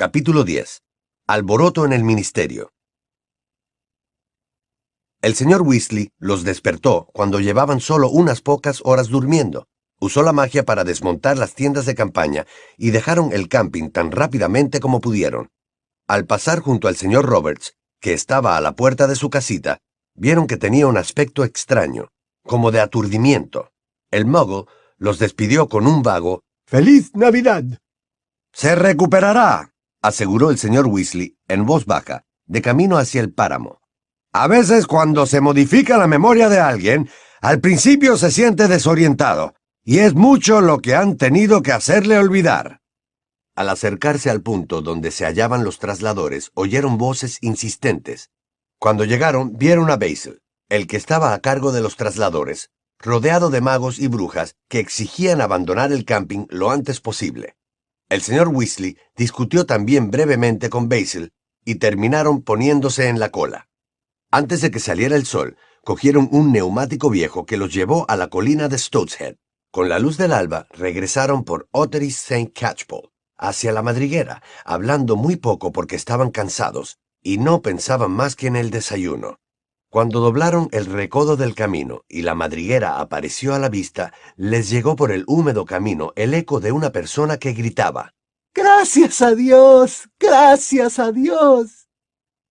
Capítulo 10. Alboroto en el ministerio. El señor Weasley los despertó cuando llevaban solo unas pocas horas durmiendo. Usó la magia para desmontar las tiendas de campaña y dejaron el camping tan rápidamente como pudieron. Al pasar junto al señor Roberts, que estaba a la puerta de su casita, vieron que tenía un aspecto extraño, como de aturdimiento. El muggle los despidió con un vago ¡Feliz Navidad! Se recuperará, aseguró el señor Weasley en voz baja, de camino hacia el páramo. A veces cuando se modifica la memoria de alguien, al principio se siente desorientado, y es mucho lo que han tenido que hacerle olvidar. Al acercarse al punto donde se hallaban los trasladores, oyeron voces insistentes. Cuando llegaron, vieron a Basil, el que estaba a cargo de los trasladores, rodeado de magos y brujas que exigían abandonar el camping lo antes posible. El señor Weasley discutió también brevemente con Basil y terminaron poniéndose en la cola. Antes de que saliera el sol, cogieron un neumático viejo que los llevó a la colina de Stoteshead. Con la luz del alba regresaron por Ottery St. Catchpole, hacia la madriguera, hablando muy poco porque estaban cansados y no pensaban más que en el desayuno. Cuando doblaron el recodo del camino y la madriguera apareció a la vista, les llegó por el húmedo camino el eco de una persona que gritaba. Gracias a Dios. Gracias a Dios.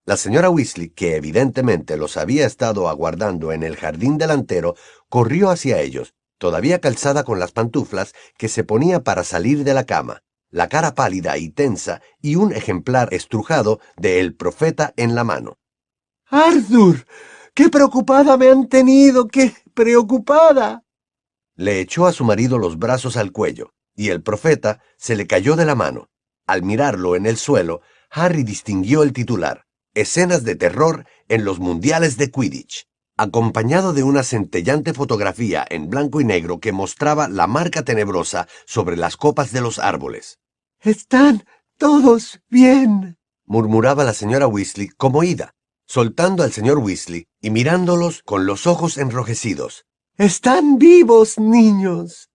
La señora Weasley, que evidentemente los había estado aguardando en el jardín delantero, corrió hacia ellos, todavía calzada con las pantuflas que se ponía para salir de la cama, la cara pálida y tensa y un ejemplar estrujado de El Profeta en la mano. Arthur, qué preocupada me han tenido, qué preocupada. Le echó a su marido los brazos al cuello, y el profeta se le cayó de la mano. Al mirarlo en el suelo, Harry distinguió el titular, Escenas de terror en los Mundiales de Quidditch, acompañado de una centellante fotografía en blanco y negro que mostraba la marca tenebrosa sobre las copas de los árboles. Están todos bien, murmuraba la señora Weasley como ida soltando al señor Weasley y mirándolos con los ojos enrojecidos. Están vivos, niños.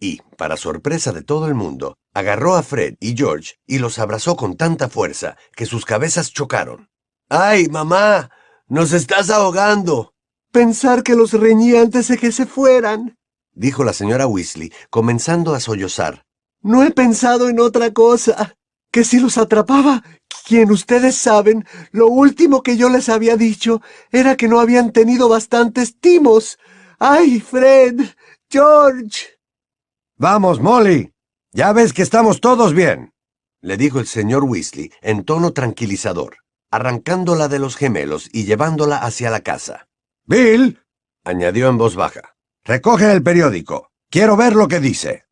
Y, para sorpresa de todo el mundo, agarró a Fred y George y los abrazó con tanta fuerza que sus cabezas chocaron. ¡Ay, mamá! ¡Nos estás ahogando! Pensar que los reñí antes de que se fueran, dijo la señora Weasley, comenzando a sollozar. No he pensado en otra cosa. Que si los atrapaba, quien ustedes saben, lo último que yo les había dicho era que no habían tenido bastantes timos. ¡Ay, Fred! ¡George! Vamos, Molly. Ya ves que estamos todos bien, le dijo el señor Weasley en tono tranquilizador, arrancándola de los gemelos y llevándola hacia la casa. Bill, añadió en voz baja, recoge el periódico. Quiero ver lo que dice.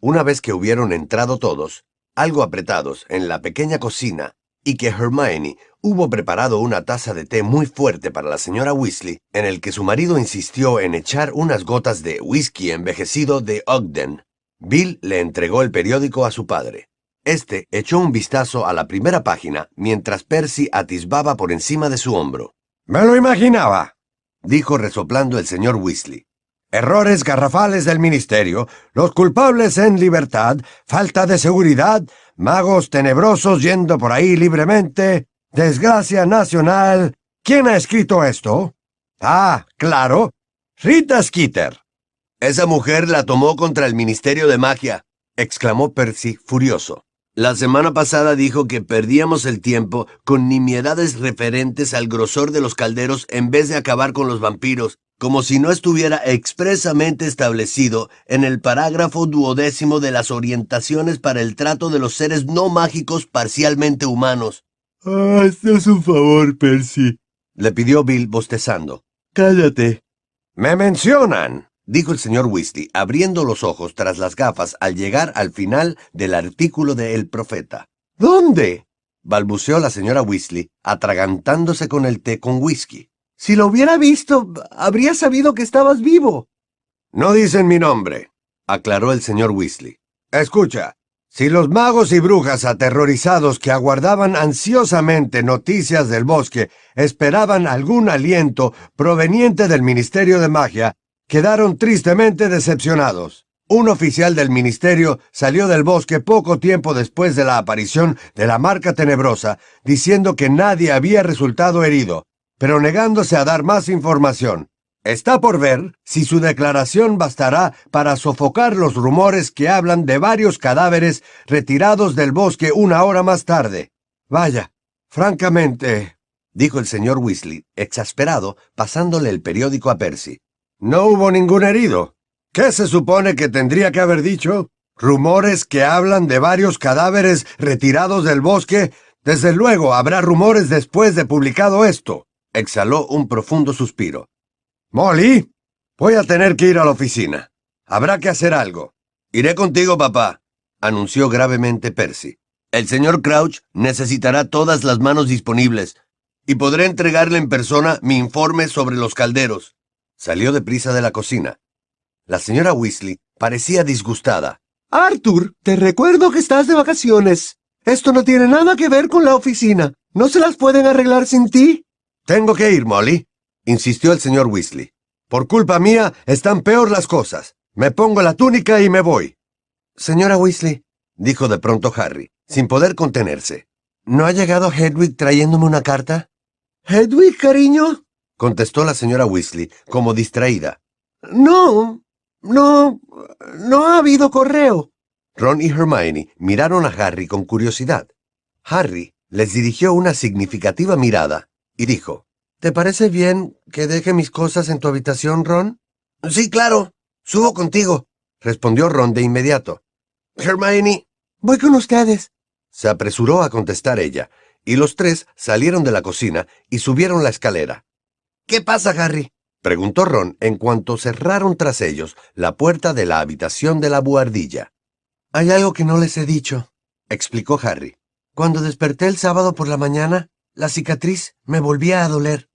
Una vez que hubieron entrado todos, algo apretados, en la pequeña cocina, y que Hermione hubo preparado una taza de té muy fuerte para la señora Weasley, en el que su marido insistió en echar unas gotas de whisky envejecido de Ogden. Bill le entregó el periódico a su padre. Este echó un vistazo a la primera página mientras Percy atisbaba por encima de su hombro. Me lo imaginaba, dijo resoplando el señor Weasley. Errores garrafales del ministerio, los culpables en libertad, falta de seguridad, magos tenebrosos yendo por ahí libremente, desgracia nacional. ¿Quién ha escrito esto? Ah, claro, Rita Skeeter. Esa mujer la tomó contra el Ministerio de Magia, exclamó Percy furioso. La semana pasada dijo que perdíamos el tiempo con nimiedades referentes al grosor de los calderos en vez de acabar con los vampiros como si no estuviera expresamente establecido en el parágrafo duodécimo de las orientaciones para el trato de los seres no mágicos parcialmente humanos. Ah, es un favor, Percy, le pidió Bill bostezando. Cállate. Me mencionan, dijo el señor Weasley, abriendo los ojos tras las gafas al llegar al final del artículo de El Profeta. ¿Dónde? balbuceó la señora Weasley, atragantándose con el té con whisky. Si lo hubiera visto, habría sabido que estabas vivo. No dicen mi nombre, aclaró el señor Weasley. Escucha, si los magos y brujas aterrorizados que aguardaban ansiosamente noticias del bosque esperaban algún aliento proveniente del Ministerio de Magia, quedaron tristemente decepcionados. Un oficial del ministerio salió del bosque poco tiempo después de la aparición de la marca tenebrosa, diciendo que nadie había resultado herido, pero negándose a dar más información. Está por ver si su declaración bastará para sofocar los rumores que hablan de varios cadáveres retirados del bosque una hora más tarde. Vaya, francamente, dijo el señor Weasley, exasperado, pasándole el periódico a Percy. No hubo ningún herido. ¿Qué se supone que tendría que haber dicho? ¿Rumores que hablan de varios cadáveres retirados del bosque? Desde luego habrá rumores después de publicado esto. Exhaló un profundo suspiro. Molly, voy a tener que ir a la oficina. Habrá que hacer algo. Iré contigo, papá, anunció gravemente Percy. El señor Crouch necesitará todas las manos disponibles, y podré entregarle en persona mi informe sobre los calderos. Salió deprisa de la cocina. La señora Weasley parecía disgustada. Arthur, te recuerdo que estás de vacaciones. Esto no tiene nada que ver con la oficina. ¿No se las pueden arreglar sin ti? Tengo que ir, Molly, insistió el señor Weasley. Por culpa mía están peor las cosas. Me pongo la túnica y me voy. Señora Weasley, dijo de pronto Harry, sin poder contenerse. ¿No ha llegado Hedwig trayéndome una carta? ¿Hedwig, cariño? contestó la señora Weasley, como distraída. No, no, no ha habido correo. Ron y Hermione miraron a Harry con curiosidad. Harry les dirigió una significativa mirada y dijo, ¿Te parece bien que deje mis cosas en tu habitación, Ron? Sí, claro. Subo contigo, respondió Ron de inmediato. Hermione. Voy con ustedes. Se apresuró a contestar ella, y los tres salieron de la cocina y subieron la escalera. ¿Qué pasa, Harry? preguntó Ron en cuanto cerraron tras ellos la puerta de la habitación de la buhardilla. Hay algo que no les he dicho, explicó Harry. Cuando desperté el sábado por la mañana, la cicatriz me volvía a doler.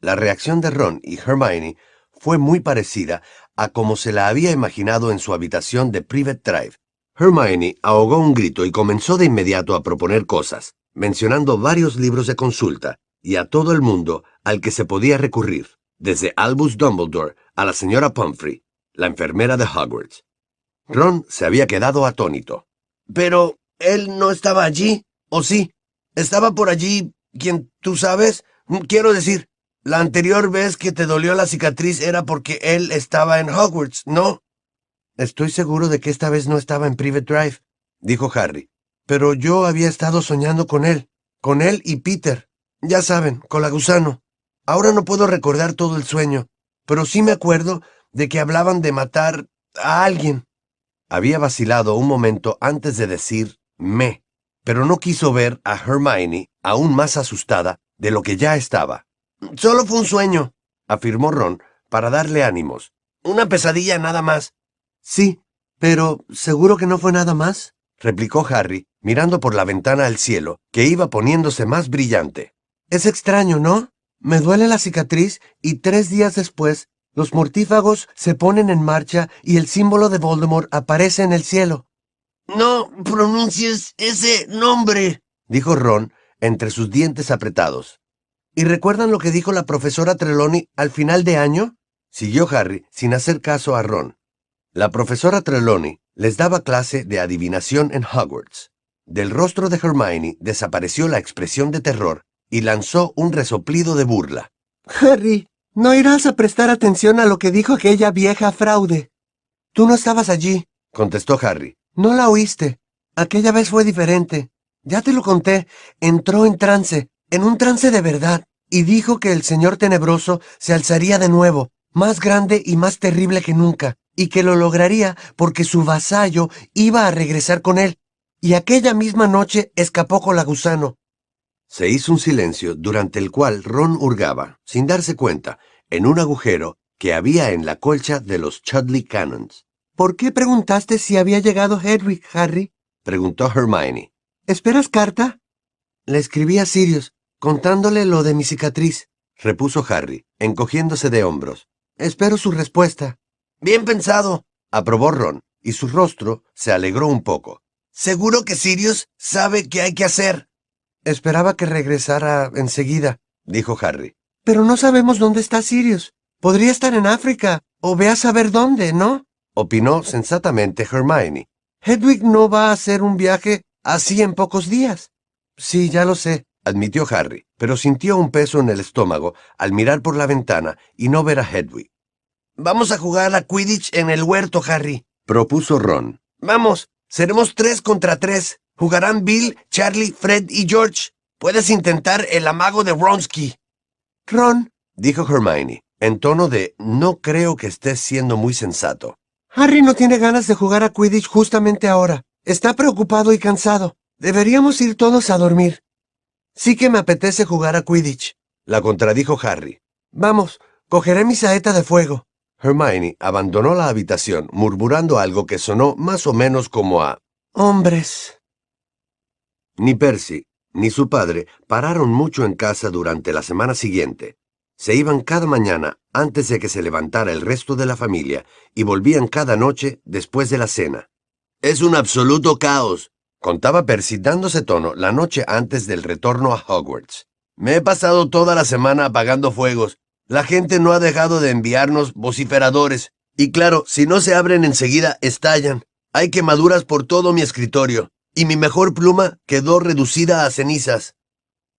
La reacción de Ron y Hermione fue muy parecida a como se la había imaginado en su habitación de Private Drive. Hermione ahogó un grito y comenzó de inmediato a proponer cosas, mencionando varios libros de consulta y a todo el mundo al que se podía recurrir desde Albus Dumbledore a la señora Pumphrey, la enfermera de Hogwarts. Ron se había quedado atónito. Pero él no estaba allí, ¿o sí? Estaba por allí, quien tú sabes. Quiero decir, la anterior vez que te dolió la cicatriz era porque él estaba en Hogwarts, ¿no? Estoy seguro de que esta vez no estaba en Private Drive, dijo Harry. Pero yo había estado soñando con él, con él y Peter. Ya saben, con la gusano. Ahora no puedo recordar todo el sueño, pero sí me acuerdo de que hablaban de matar a alguien. Había vacilado un momento antes de decir me, pero no quiso ver a Hermione aún más asustada de lo que ya estaba. Solo fue un sueño, afirmó Ron para darle ánimos. Una pesadilla nada más. Sí, pero ¿seguro que no fue nada más? replicó Harry, mirando por la ventana al cielo, que iba poniéndose más brillante. Es extraño, ¿no? Me duele la cicatriz y tres días después los mortífagos se ponen en marcha y el símbolo de Voldemort aparece en el cielo. No pronuncies ese nombre, dijo Ron entre sus dientes apretados. ¿Y recuerdan lo que dijo la profesora Trelawney al final de año? Siguió Harry sin hacer caso a Ron. La profesora Trelawney les daba clase de adivinación en Hogwarts. Del rostro de Hermione desapareció la expresión de terror y lanzó un resoplido de burla. Harry, no irás a prestar atención a lo que dijo aquella vieja fraude. Tú no estabas allí, contestó Harry. No la oíste. Aquella vez fue diferente. Ya te lo conté. Entró en trance, en un trance de verdad, y dijo que el señor tenebroso se alzaría de nuevo, más grande y más terrible que nunca, y que lo lograría porque su vasallo iba a regresar con él. Y aquella misma noche escapó con la gusano. Se hizo un silencio durante el cual Ron hurgaba, sin darse cuenta, en un agujero que había en la colcha de los Chudley Cannons. ¿Por qué preguntaste si había llegado Hedwig, Harry? preguntó Hermione. ¿Esperas carta? Le escribí a Sirius, contándole lo de mi cicatriz, repuso Harry, encogiéndose de hombros. Espero su respuesta. Bien pensado, aprobó Ron, y su rostro se alegró un poco. Seguro que Sirius sabe qué hay que hacer. Esperaba que regresara enseguida, dijo Harry. Pero no sabemos dónde está Sirius. Podría estar en África, o ve a saber dónde, ¿no? opinó sensatamente Hermione. Hedwig no va a hacer un viaje así en pocos días. Sí, ya lo sé, admitió Harry, pero sintió un peso en el estómago al mirar por la ventana y no ver a Hedwig. Vamos a jugar a Quidditch en el huerto, Harry. Propuso Ron. Vamos, seremos tres contra tres. Jugarán Bill, Charlie, Fred y George. Puedes intentar el amago de Ronsky. Ron, dijo Hermione, en tono de no creo que estés siendo muy sensato. Harry no tiene ganas de jugar a Quidditch justamente ahora. Está preocupado y cansado. Deberíamos ir todos a dormir. Sí que me apetece jugar a Quidditch, la contradijo Harry. Vamos, cogeré mi saeta de fuego. Hermione abandonó la habitación murmurando algo que sonó más o menos como a hombres. Ni Percy ni su padre pararon mucho en casa durante la semana siguiente. Se iban cada mañana antes de que se levantara el resto de la familia y volvían cada noche después de la cena. Es un absoluto caos, contaba Percy dándose tono la noche antes del retorno a Hogwarts. Me he pasado toda la semana apagando fuegos. La gente no ha dejado de enviarnos vociferadores. Y claro, si no se abren enseguida, estallan. Hay quemaduras por todo mi escritorio. Y mi mejor pluma quedó reducida a cenizas.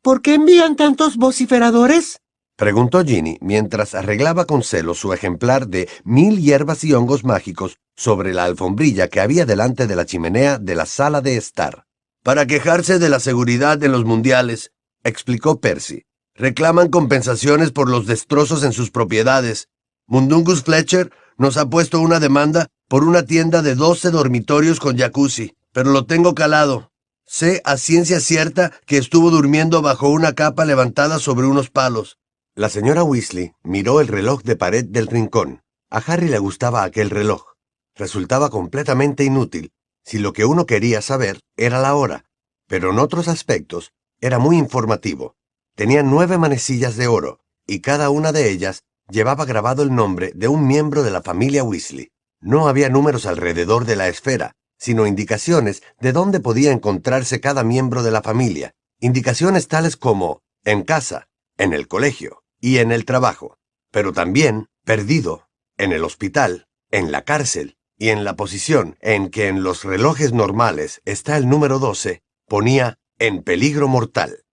¿Por qué envían tantos vociferadores? Preguntó Ginny mientras arreglaba con celo su ejemplar de mil hierbas y hongos mágicos sobre la alfombrilla que había delante de la chimenea de la sala de estar. Para quejarse de la seguridad en los mundiales, explicó Percy. Reclaman compensaciones por los destrozos en sus propiedades. Mundungus Fletcher nos ha puesto una demanda por una tienda de 12 dormitorios con jacuzzi, pero lo tengo calado. Sé a ciencia cierta que estuvo durmiendo bajo una capa levantada sobre unos palos. La señora Weasley miró el reloj de pared del rincón. A Harry le gustaba aquel reloj. Resultaba completamente inútil si lo que uno quería saber era la hora, pero en otros aspectos era muy informativo. Tenía nueve manecillas de oro, y cada una de ellas llevaba grabado el nombre de un miembro de la familia Weasley. No había números alrededor de la esfera, sino indicaciones de dónde podía encontrarse cada miembro de la familia, indicaciones tales como en casa, en el colegio, y en el trabajo, pero también perdido, en el hospital, en la cárcel y en la posición en que en los relojes normales está el número 12, ponía en peligro mortal.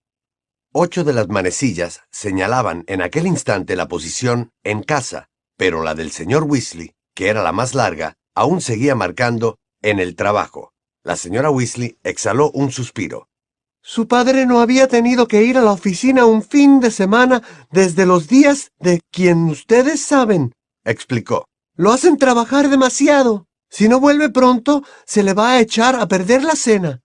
Ocho de las manecillas señalaban en aquel instante la posición en casa, pero la del señor Weasley, que era la más larga, aún seguía marcando en el trabajo. La señora Weasley exhaló un suspiro. Su padre no había tenido que ir a la oficina un fin de semana desde los días de quien ustedes saben, explicó. Lo hacen trabajar demasiado. Si no vuelve pronto, se le va a echar a perder la cena.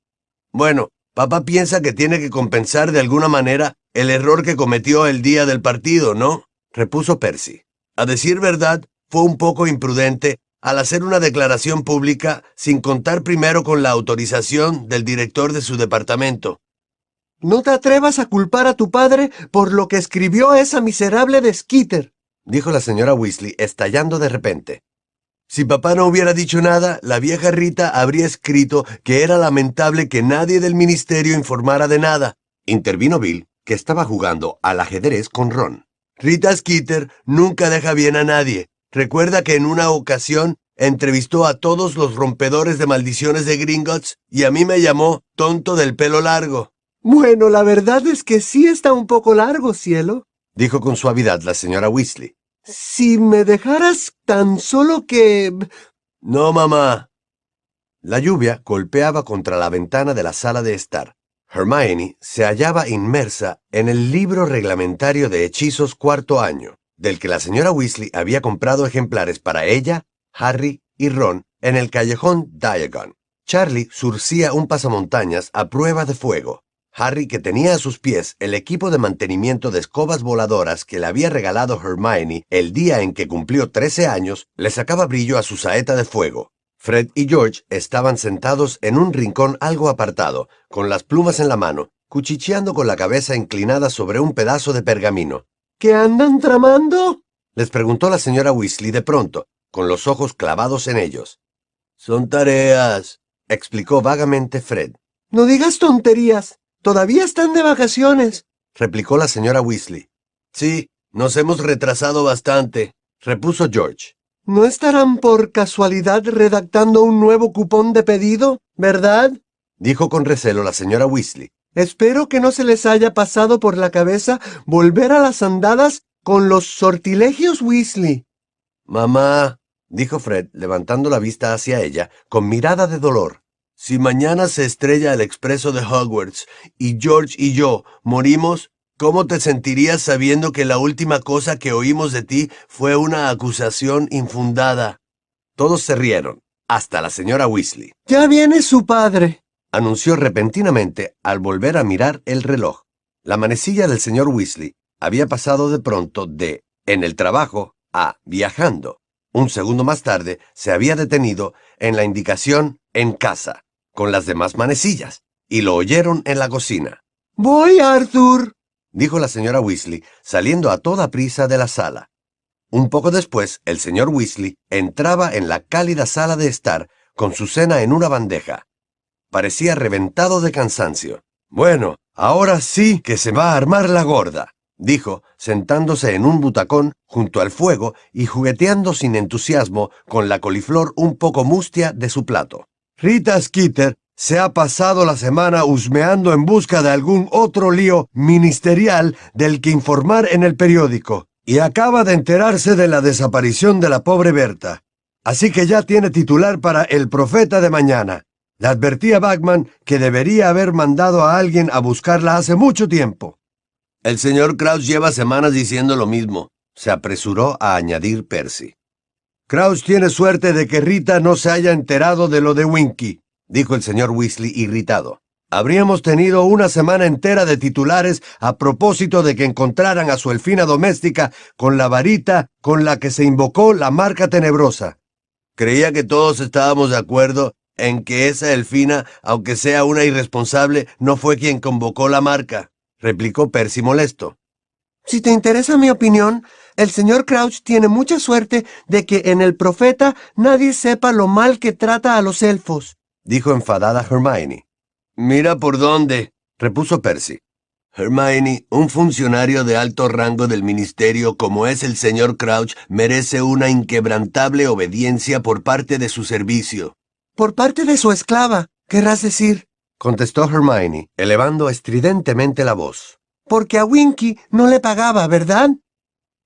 Bueno, papá piensa que tiene que compensar de alguna manera el error que cometió el día del partido, ¿no? repuso Percy. A decir verdad, fue un poco imprudente al hacer una declaración pública sin contar primero con la autorización del director de su departamento. No te atrevas a culpar a tu padre por lo que escribió esa miserable de Skeeter, dijo la señora Weasley, estallando de repente. Si papá no hubiera dicho nada, la vieja Rita habría escrito que era lamentable que nadie del ministerio informara de nada. Intervino Bill, que estaba jugando al ajedrez con Ron. Rita Skeeter nunca deja bien a nadie. Recuerda que en una ocasión entrevistó a todos los rompedores de maldiciones de Gringotts y a mí me llamó tonto del pelo largo. Bueno, la verdad es que sí está un poco largo, cielo, dijo con suavidad la señora Weasley. Si me dejaras tan solo que... No, mamá. La lluvia golpeaba contra la ventana de la sala de estar. Hermione se hallaba inmersa en el libro reglamentario de hechizos cuarto año, del que la señora Weasley había comprado ejemplares para ella, Harry y Ron en el callejón Diagon. Charlie surcía un pasamontañas a prueba de fuego. Harry, que tenía a sus pies el equipo de mantenimiento de escobas voladoras que le había regalado Hermione el día en que cumplió 13 años, le sacaba brillo a su saeta de fuego. Fred y George estaban sentados en un rincón algo apartado, con las plumas en la mano, cuchicheando con la cabeza inclinada sobre un pedazo de pergamino. ¿Qué andan tramando? les preguntó la señora Weasley de pronto, con los ojos clavados en ellos. Son tareas, explicó vagamente Fred. No digas tonterías. Todavía están de vacaciones, replicó la señora Weasley. Sí, nos hemos retrasado bastante, repuso George. ¿No estarán por casualidad redactando un nuevo cupón de pedido, verdad? dijo con recelo la señora Weasley. Espero que no se les haya pasado por la cabeza volver a las andadas con los sortilegios Weasley. Mamá, dijo Fred, levantando la vista hacia ella, con mirada de dolor. Si mañana se estrella el expreso de Hogwarts y George y yo morimos, ¿cómo te sentirías sabiendo que la última cosa que oímos de ti fue una acusación infundada? Todos se rieron, hasta la señora Weasley. Ya viene su padre, anunció repentinamente al volver a mirar el reloj. La manecilla del señor Weasley había pasado de pronto de en el trabajo a viajando. Un segundo más tarde se había detenido en la indicación en casa con las demás manecillas, y lo oyeron en la cocina. Voy, Arthur, dijo la señora Weasley, saliendo a toda prisa de la sala. Un poco después, el señor Weasley entraba en la cálida sala de estar con su cena en una bandeja. Parecía reventado de cansancio. Bueno, ahora sí que se va a armar la gorda, dijo, sentándose en un butacón junto al fuego y jugueteando sin entusiasmo con la coliflor un poco mustia de su plato. Rita Skeeter se ha pasado la semana husmeando en busca de algún otro lío ministerial del que informar en el periódico, y acaba de enterarse de la desaparición de la pobre Berta. Así que ya tiene titular para El Profeta de Mañana. Le advertí a Bagman que debería haber mandado a alguien a buscarla hace mucho tiempo. El señor Kraus lleva semanas diciendo lo mismo, se apresuró a añadir Percy. Kraus tiene suerte de que Rita no se haya enterado de lo de Winky, dijo el señor Weasley irritado. Habríamos tenido una semana entera de titulares a propósito de que encontraran a su elfina doméstica con la varita con la que se invocó la marca tenebrosa. Creía que todos estábamos de acuerdo en que esa elfina, aunque sea una irresponsable, no fue quien convocó la marca, replicó Percy molesto. Si te interesa mi opinión, el señor Crouch tiene mucha suerte de que en el profeta nadie sepa lo mal que trata a los elfos, dijo enfadada Hermione. Mira por dónde, repuso Percy. Hermione, un funcionario de alto rango del ministerio como es el señor Crouch merece una inquebrantable obediencia por parte de su servicio. Por parte de su esclava, querrás decir, contestó Hermione, elevando estridentemente la voz. Porque a Winky no le pagaba, ¿verdad?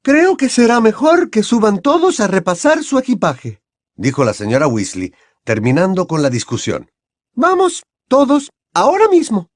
Creo que será mejor que suban todos a repasar su equipaje, dijo la señora Weasley, terminando con la discusión. Vamos, todos, ahora mismo.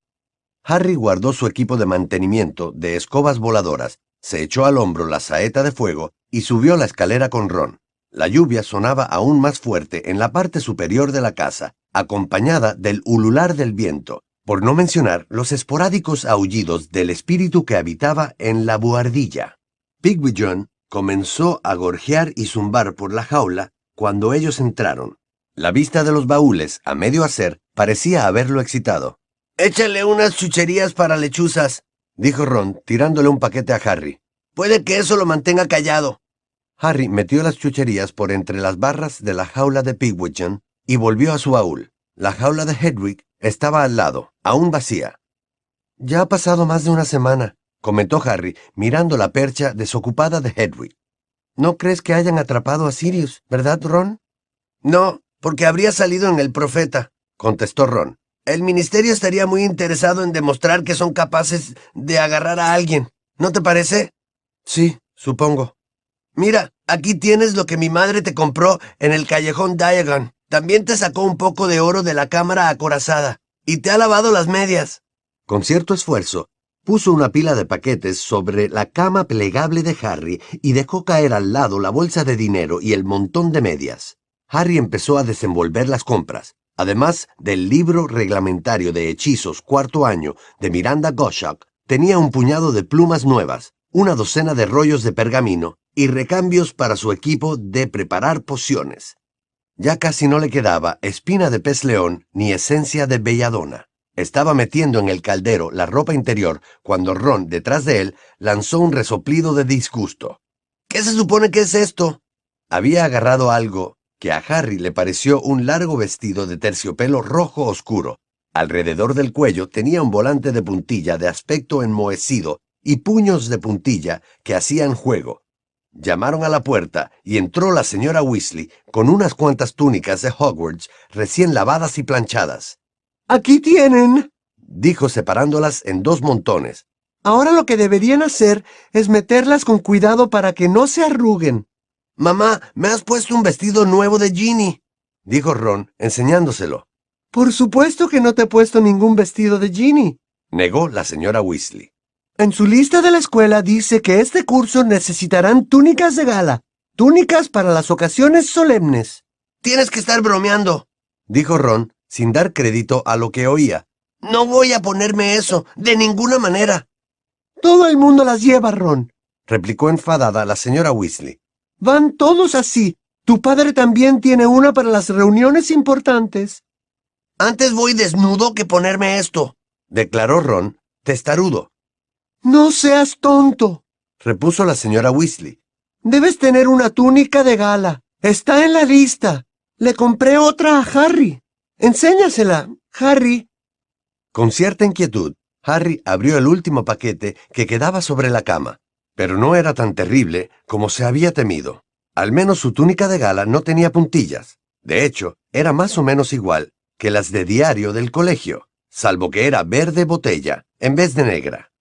Harry guardó su equipo de mantenimiento de escobas voladoras, se echó al hombro la saeta de fuego y subió la escalera con Ron. La lluvia sonaba aún más fuerte en la parte superior de la casa, acompañada del ulular del viento, por no mencionar los esporádicos aullidos del espíritu que habitaba en la buhardilla. Pigwidgeon comenzó a gorjear y zumbar por la jaula cuando ellos entraron. La vista de los baúles, a medio hacer, parecía haberlo excitado. Échale unas chucherías para lechuzas, dijo Ron, tirándole un paquete a Harry. Puede que eso lo mantenga callado. Harry metió las chucherías por entre las barras de la jaula de Pigwidgeon y volvió a su baúl. La jaula de Hedwig estaba al lado, aún vacía. Ya ha pasado más de una semana, comentó Harry, mirando la percha desocupada de Hedwig. ¿No crees que hayan atrapado a Sirius, verdad, Ron? No, porque habría salido en el profeta, contestó Ron. El ministerio estaría muy interesado en demostrar que son capaces de agarrar a alguien. ¿No te parece? Sí, supongo. Mira, aquí tienes lo que mi madre te compró en el callejón Diagon. También te sacó un poco de oro de la cámara acorazada. Y te ha lavado las medias. Con cierto esfuerzo, Puso una pila de paquetes sobre la cama plegable de Harry y dejó caer al lado la bolsa de dinero y el montón de medias. Harry empezó a desenvolver las compras, además del libro reglamentario de hechizos cuarto año de Miranda Goshawk, tenía un puñado de plumas nuevas, una docena de rollos de pergamino y recambios para su equipo de preparar pociones. Ya casi no le quedaba espina de pez león ni esencia de belladona. Estaba metiendo en el caldero la ropa interior cuando Ron, detrás de él, lanzó un resoplido de disgusto. ¿Qué se supone que es esto? Había agarrado algo que a Harry le pareció un largo vestido de terciopelo rojo oscuro. Alrededor del cuello tenía un volante de puntilla de aspecto enmohecido y puños de puntilla que hacían juego. Llamaron a la puerta y entró la señora Weasley con unas cuantas túnicas de Hogwarts recién lavadas y planchadas. Aquí tienen, dijo separándolas en dos montones. Ahora lo que deberían hacer es meterlas con cuidado para que no se arruguen. Mamá, me has puesto un vestido nuevo de Ginny, dijo Ron, enseñándoselo. Por supuesto que no te he puesto ningún vestido de Ginny, negó la señora Weasley. En su lista de la escuela dice que este curso necesitarán túnicas de gala, túnicas para las ocasiones solemnes. Tienes que estar bromeando, dijo Ron, sin dar crédito a lo que oía. No voy a ponerme eso, de ninguna manera. Todo el mundo las lleva, Ron, replicó enfadada la señora Weasley. Van todos así. Tu padre también tiene una para las reuniones importantes. Antes voy desnudo que ponerme esto, declaró Ron, testarudo. No seas tonto, repuso la señora Weasley. Debes tener una túnica de gala. Está en la lista. Le compré otra a Harry. Enséñasela, Harry. Con cierta inquietud, Harry abrió el último paquete que quedaba sobre la cama, pero no era tan terrible como se había temido. Al menos su túnica de gala no tenía puntillas. De hecho, era más o menos igual que las de diario del colegio, salvo que era verde botella en vez de negra.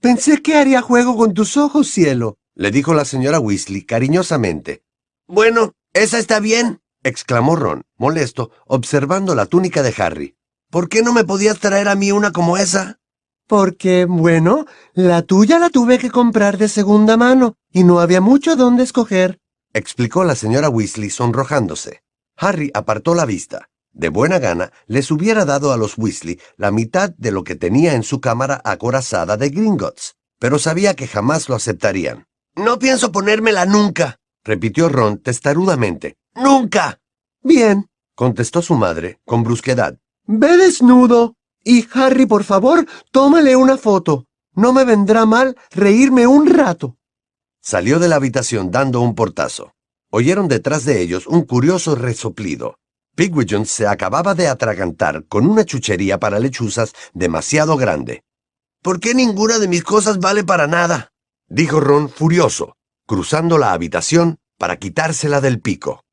Pensé que haría juego con tus ojos, cielo, le dijo la señora Weasley cariñosamente. Bueno, esa está bien, exclamó Ron, molesto, observando la túnica de Harry. ¿Por qué no me podías traer a mí una como esa? Porque, bueno, la tuya la tuve que comprar de segunda mano, y no había mucho donde escoger, explicó la señora Weasley sonrojándose. Harry apartó la vista. De buena gana, les hubiera dado a los Weasley la mitad de lo que tenía en su cámara acorazada de Gringotts, pero sabía que jamás lo aceptarían. No pienso ponérmela nunca, repitió Ron testarudamente. ¡Nunca! Bien, contestó su madre con brusquedad. Ve desnudo. Y Harry, por favor, tómale una foto. No me vendrá mal reírme un rato. Salió de la habitación dando un portazo. Oyeron detrás de ellos un curioso resoplido. Pigwidgeon se acababa de atragantar con una chuchería para lechuzas demasiado grande. ¿Por qué ninguna de mis cosas vale para nada? dijo Ron furioso, cruzando la habitación para quitársela del pico.